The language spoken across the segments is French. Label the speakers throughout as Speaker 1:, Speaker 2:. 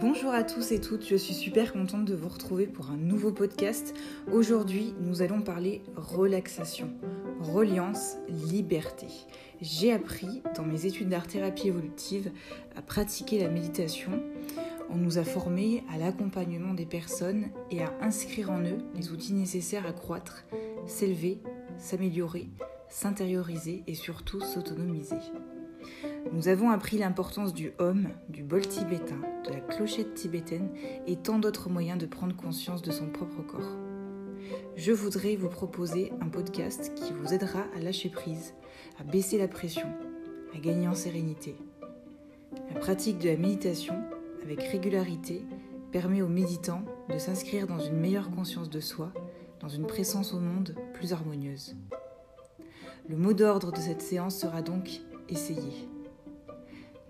Speaker 1: Bonjour à tous et toutes, je suis super contente de vous retrouver pour un nouveau podcast. Aujourd'hui, nous allons parler relaxation, reliance, liberté. J'ai appris dans mes études d'art-thérapie évolutive à pratiquer la méditation. On nous a formés à l'accompagnement des personnes et à inscrire en eux les outils nécessaires à croître, s'élever, s'améliorer, s'intérioriser et surtout s'autonomiser. Nous avons appris l'importance du homme, du bol tibétain, de la clochette tibétaine et tant d'autres moyens de prendre conscience de son propre corps. Je voudrais vous proposer un podcast qui vous aidera à lâcher prise, à baisser la pression, à gagner en sérénité. La pratique de la méditation, avec régularité, permet aux méditants de s'inscrire dans une meilleure conscience de soi, dans une présence au monde plus harmonieuse. Le mot d'ordre de cette séance sera donc essayer.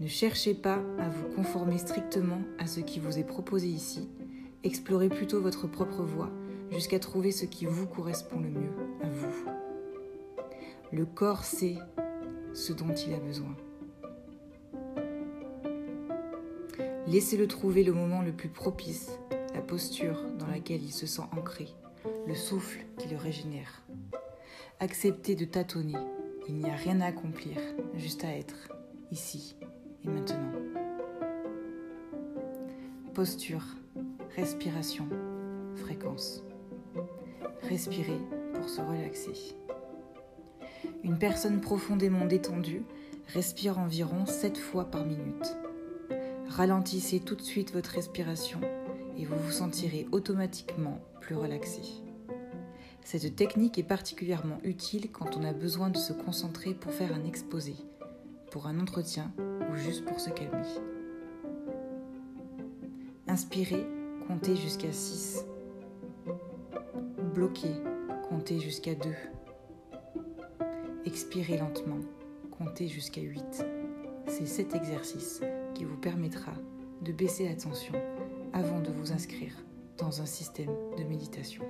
Speaker 1: Ne cherchez pas à vous conformer strictement à ce qui vous est proposé ici, explorez plutôt votre propre voie jusqu'à trouver ce qui vous correspond le mieux à vous. Le corps sait ce dont il a besoin. Laissez-le trouver le moment le plus propice, la posture dans laquelle il se sent ancré, le souffle qui le régénère. Acceptez de tâtonner, il n'y a rien à accomplir, juste à être, ici et maintenant. Posture, respiration, fréquence. Respirez pour se relaxer. Une personne profondément détendue respire environ 7 fois par minute. Ralentissez tout de suite votre respiration et vous vous sentirez automatiquement plus relaxé. Cette technique est particulièrement utile quand on a besoin de se concentrer pour faire un exposé, pour un entretien ou juste pour se calmer. Inspirez, comptez jusqu'à 6. Bloquez, comptez jusqu'à 2. Expirez lentement, comptez jusqu'à 8. C'est cet exercice qui vous permettra de baisser la tension avant de vous inscrire dans un système de méditation.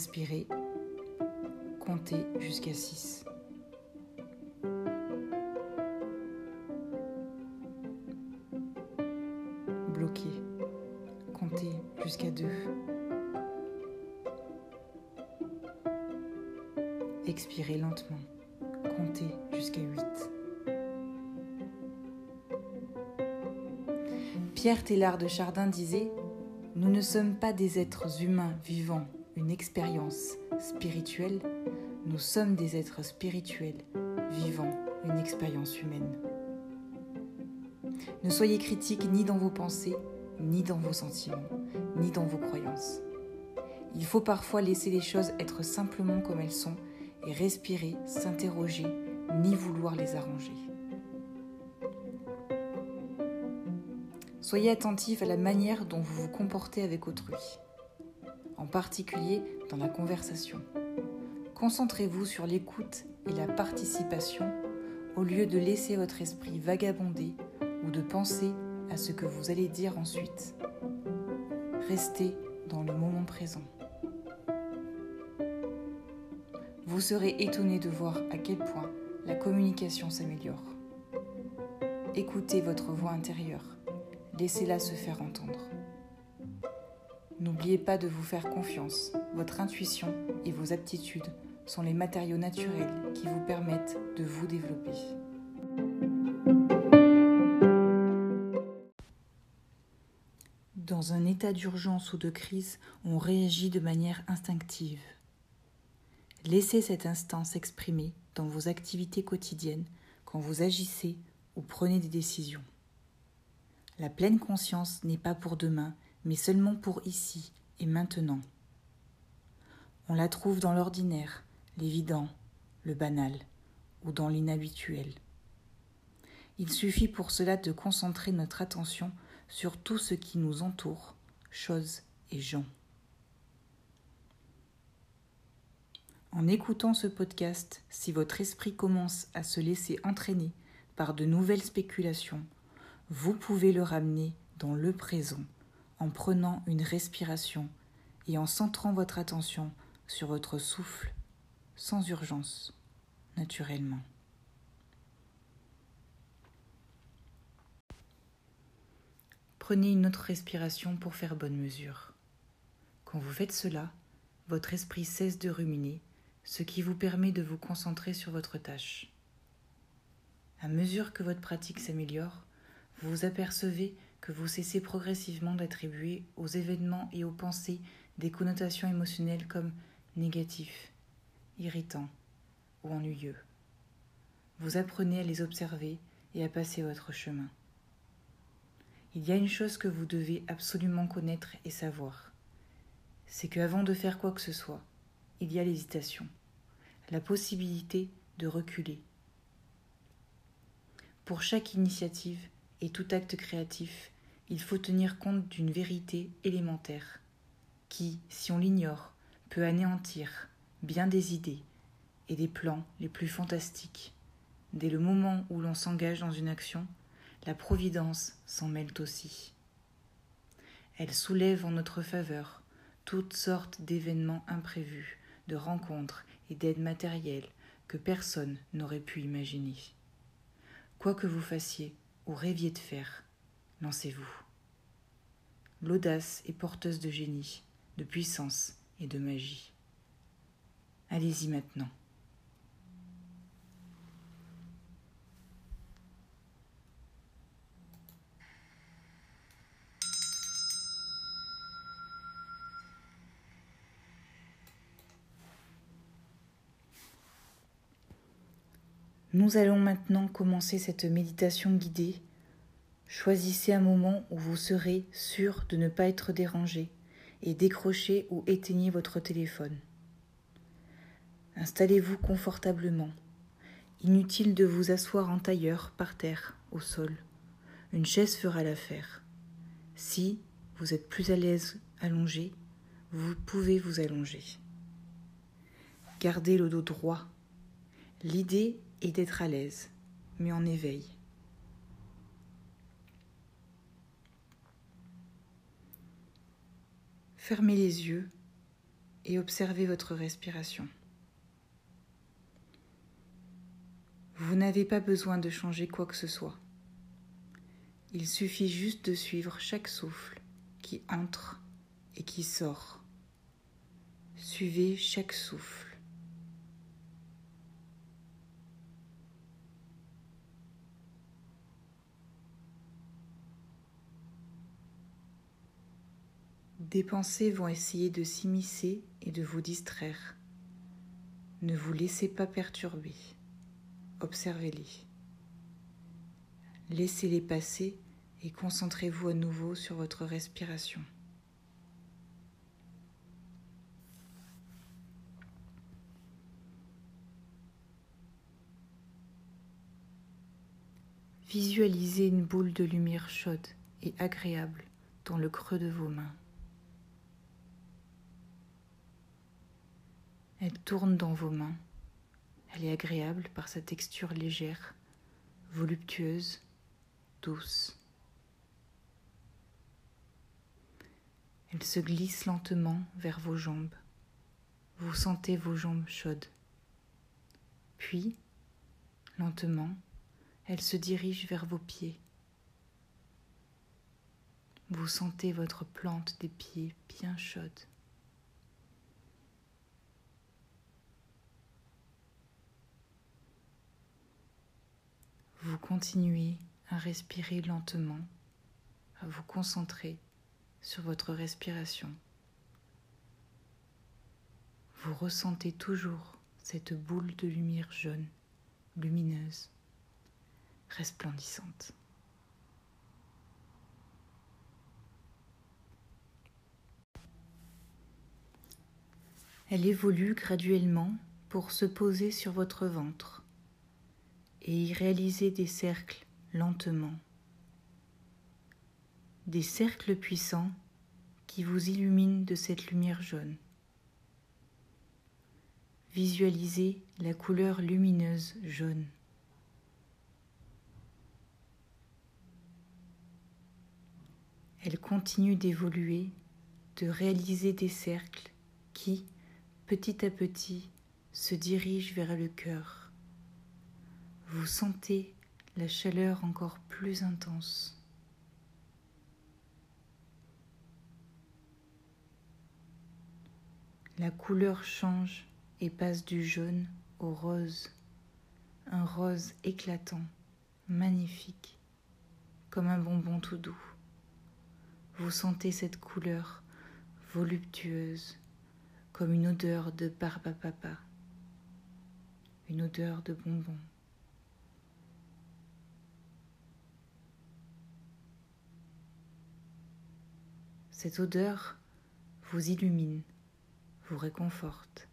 Speaker 1: Inspirez, comptez jusqu'à 6. Bloquez, comptez jusqu'à 2. Expirez lentement, comptez jusqu'à 8. Pierre Tellard de Chardin disait Nous ne sommes pas des êtres humains vivant une expérience spirituelle, nous sommes des êtres spirituels vivant une expérience humaine. Ne soyez critique ni dans vos pensées, ni dans vos sentiments, ni dans vos croyances. Il faut parfois laisser les choses être simplement comme elles sont et respirer, s'interroger, ni vouloir les arranger. Soyez attentif à la manière dont vous vous comportez avec autrui, en particulier dans la conversation. Concentrez-vous sur l'écoute et la participation au lieu de laisser votre esprit vagabonder ou de penser à ce que vous allez dire ensuite. Restez dans le moment présent. Vous serez étonné de voir à quel point la communication s'améliore. Écoutez votre voix intérieure Laissez-la se faire entendre. N'oubliez pas de vous faire confiance. Votre intuition et vos aptitudes sont les matériaux naturels qui vous permettent de vous développer. Dans un état d'urgence ou de crise, on réagit de manière instinctive. Laissez cet instant s'exprimer dans vos activités quotidiennes quand vous agissez ou prenez des décisions. La pleine conscience n'est pas pour demain, mais seulement pour ici et maintenant. On la trouve dans l'ordinaire, l'évident, le banal, ou dans l'inhabituel. Il suffit pour cela de concentrer notre attention sur tout ce qui nous entoure, choses et gens. En écoutant ce podcast, si votre esprit commence à se laisser entraîner par de nouvelles spéculations, vous pouvez le ramener dans le présent en prenant une respiration et en centrant votre attention sur votre souffle, sans urgence, naturellement. Prenez une autre respiration pour faire bonne mesure. Quand vous faites cela, votre esprit cesse de ruminer, ce qui vous permet de vous concentrer sur votre tâche. À mesure que votre pratique s'améliore, vous vous apercevez que vous cessez progressivement d'attribuer aux événements et aux pensées des connotations émotionnelles comme négatif, irritant ou ennuyeux. Vous apprenez à les observer et à passer votre chemin. Il y a une chose que vous devez absolument connaître et savoir. C'est qu'avant de faire quoi que ce soit, il y a l'hésitation, la possibilité de reculer. Pour chaque initiative et tout acte créatif, il faut tenir compte d'une vérité élémentaire qui, si on l'ignore, peut anéantir bien des idées et des plans les plus fantastiques. Dès le moment où l'on s'engage dans une action, la Providence s'en mêle aussi. Elle soulève en notre faveur toutes sortes d'événements imprévus, de rencontres et d'aides matérielles que personne n'aurait pu imaginer. Quoi que vous fassiez ou rêviez de faire, lancez-vous. L'audace est porteuse de génie, de puissance et de magie. Allez-y maintenant. Nous allons maintenant commencer cette méditation guidée. Choisissez un moment où vous serez sûr de ne pas être dérangé et décrochez ou éteignez votre téléphone. Installez-vous confortablement. Inutile de vous asseoir en tailleur par terre, au sol. Une chaise fera l'affaire. Si vous êtes plus à l'aise allongé, vous pouvez vous allonger. Gardez le dos droit. L'idée et d'être à l'aise, mais en éveil. Fermez les yeux et observez votre respiration. Vous n'avez pas besoin de changer quoi que ce soit. Il suffit juste de suivre chaque souffle qui entre et qui sort. Suivez chaque souffle. Des pensées vont essayer de s'immiscer et de vous distraire. Ne vous laissez pas perturber. Observez-les. Laissez-les passer et concentrez-vous à nouveau sur votre respiration. Visualisez une boule de lumière chaude et agréable dans le creux de vos mains. Elle tourne dans vos mains. Elle est agréable par sa texture légère, voluptueuse, douce. Elle se glisse lentement vers vos jambes. Vous sentez vos jambes chaudes. Puis, lentement, elle se dirige vers vos pieds. Vous sentez votre plante des pieds bien chaude. Vous continuez à respirer lentement, à vous concentrer sur votre respiration. Vous ressentez toujours cette boule de lumière jaune, lumineuse, resplendissante. Elle évolue graduellement pour se poser sur votre ventre et y réaliser des cercles lentement. Des cercles puissants qui vous illuminent de cette lumière jaune. Visualisez la couleur lumineuse jaune. Elle continue d'évoluer, de réaliser des cercles qui, petit à petit, se dirige vers le cœur. Vous sentez la chaleur encore plus intense. La couleur change et passe du jaune au rose, un rose éclatant, magnifique, comme un bonbon tout doux. Vous sentez cette couleur voluptueuse, comme une odeur de barbe à papa, une odeur de bonbon. Cette odeur vous illumine vous réconforte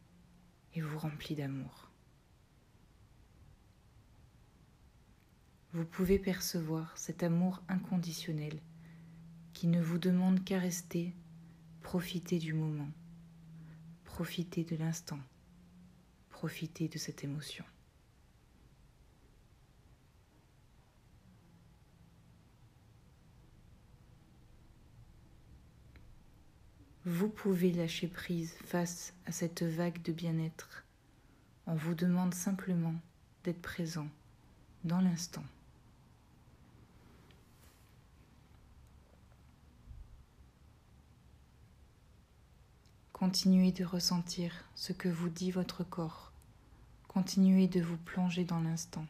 Speaker 1: et vous remplit d'amour. Vous pouvez percevoir cet amour inconditionnel qui ne vous demande qu'à rester, profiter du moment, profiter de l'instant, profiter de cette émotion. Vous pouvez lâcher prise face à cette vague de bien-être. On vous demande simplement d'être présent dans l'instant. Continuez de ressentir ce que vous dit votre corps. Continuez de vous plonger dans l'instant.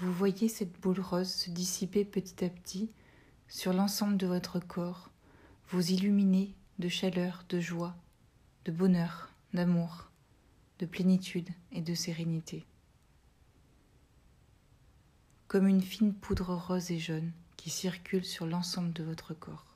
Speaker 1: Vous voyez cette boule rose se dissiper petit à petit sur l'ensemble de votre corps, vous illuminer de chaleur, de joie, de bonheur, d'amour, de plénitude et de sérénité. Comme une fine poudre rose et jaune qui circule sur l'ensemble de votre corps.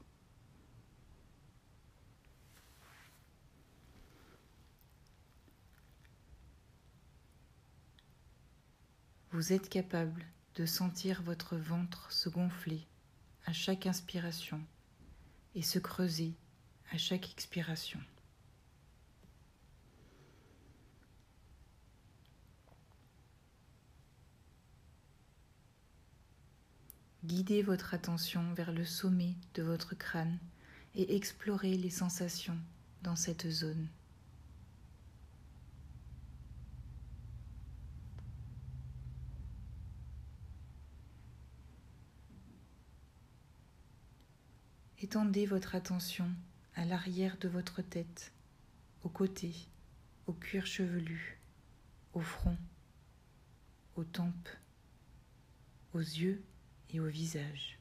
Speaker 1: Vous êtes capable de sentir votre ventre se gonfler à chaque inspiration et se creuser à chaque expiration. Guidez votre attention vers le sommet de votre crâne et explorez les sensations dans cette zone. Étendez votre attention à l'arrière de votre tête, aux côtés, au cuir chevelu, au front, aux tempes, aux yeux et au visage.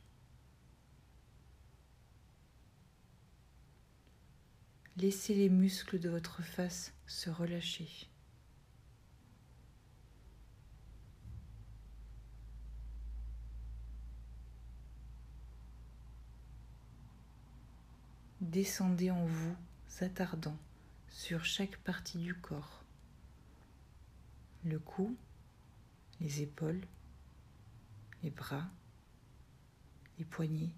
Speaker 1: Laissez les muscles de votre face se relâcher. Descendez en vous, s'attardant sur chaque partie du corps. Le cou, les épaules, les bras, les poignets,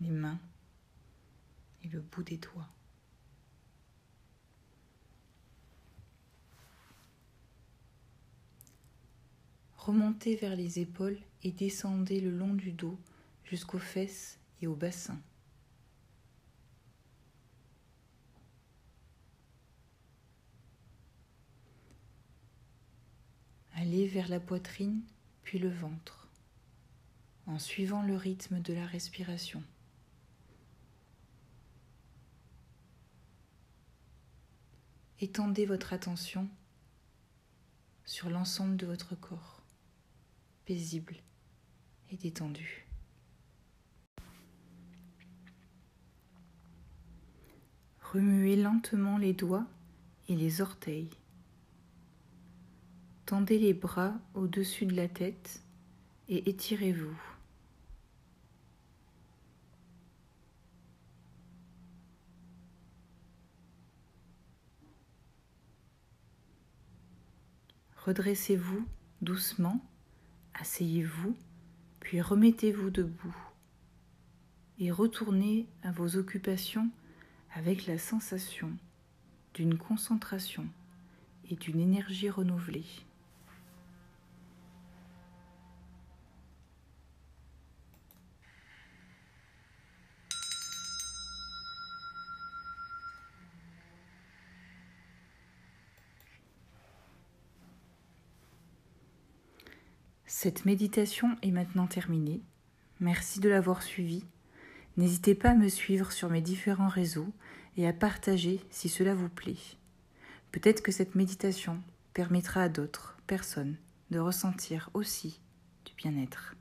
Speaker 1: les mains et le bout des doigts. Remontez vers les épaules et descendez le long du dos jusqu'aux fesses et au bassin. Allez vers la poitrine, puis le ventre, en suivant le rythme de la respiration. Étendez votre attention sur l'ensemble de votre corps, paisible et détendu. Remuez lentement les doigts et les orteils. Tendez les bras au-dessus de la tête et étirez-vous. Redressez-vous doucement, asseyez-vous, puis remettez-vous debout et retournez à vos occupations avec la sensation d'une concentration et d'une énergie renouvelée. Cette méditation est maintenant terminée. Merci de l'avoir suivie. N'hésitez pas à me suivre sur mes différents réseaux et à partager si cela vous plaît. Peut-être que cette méditation permettra à d'autres personnes de ressentir aussi du bien-être.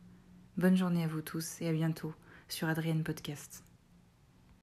Speaker 1: Bonne journée à vous tous et à bientôt sur Adrienne Podcast.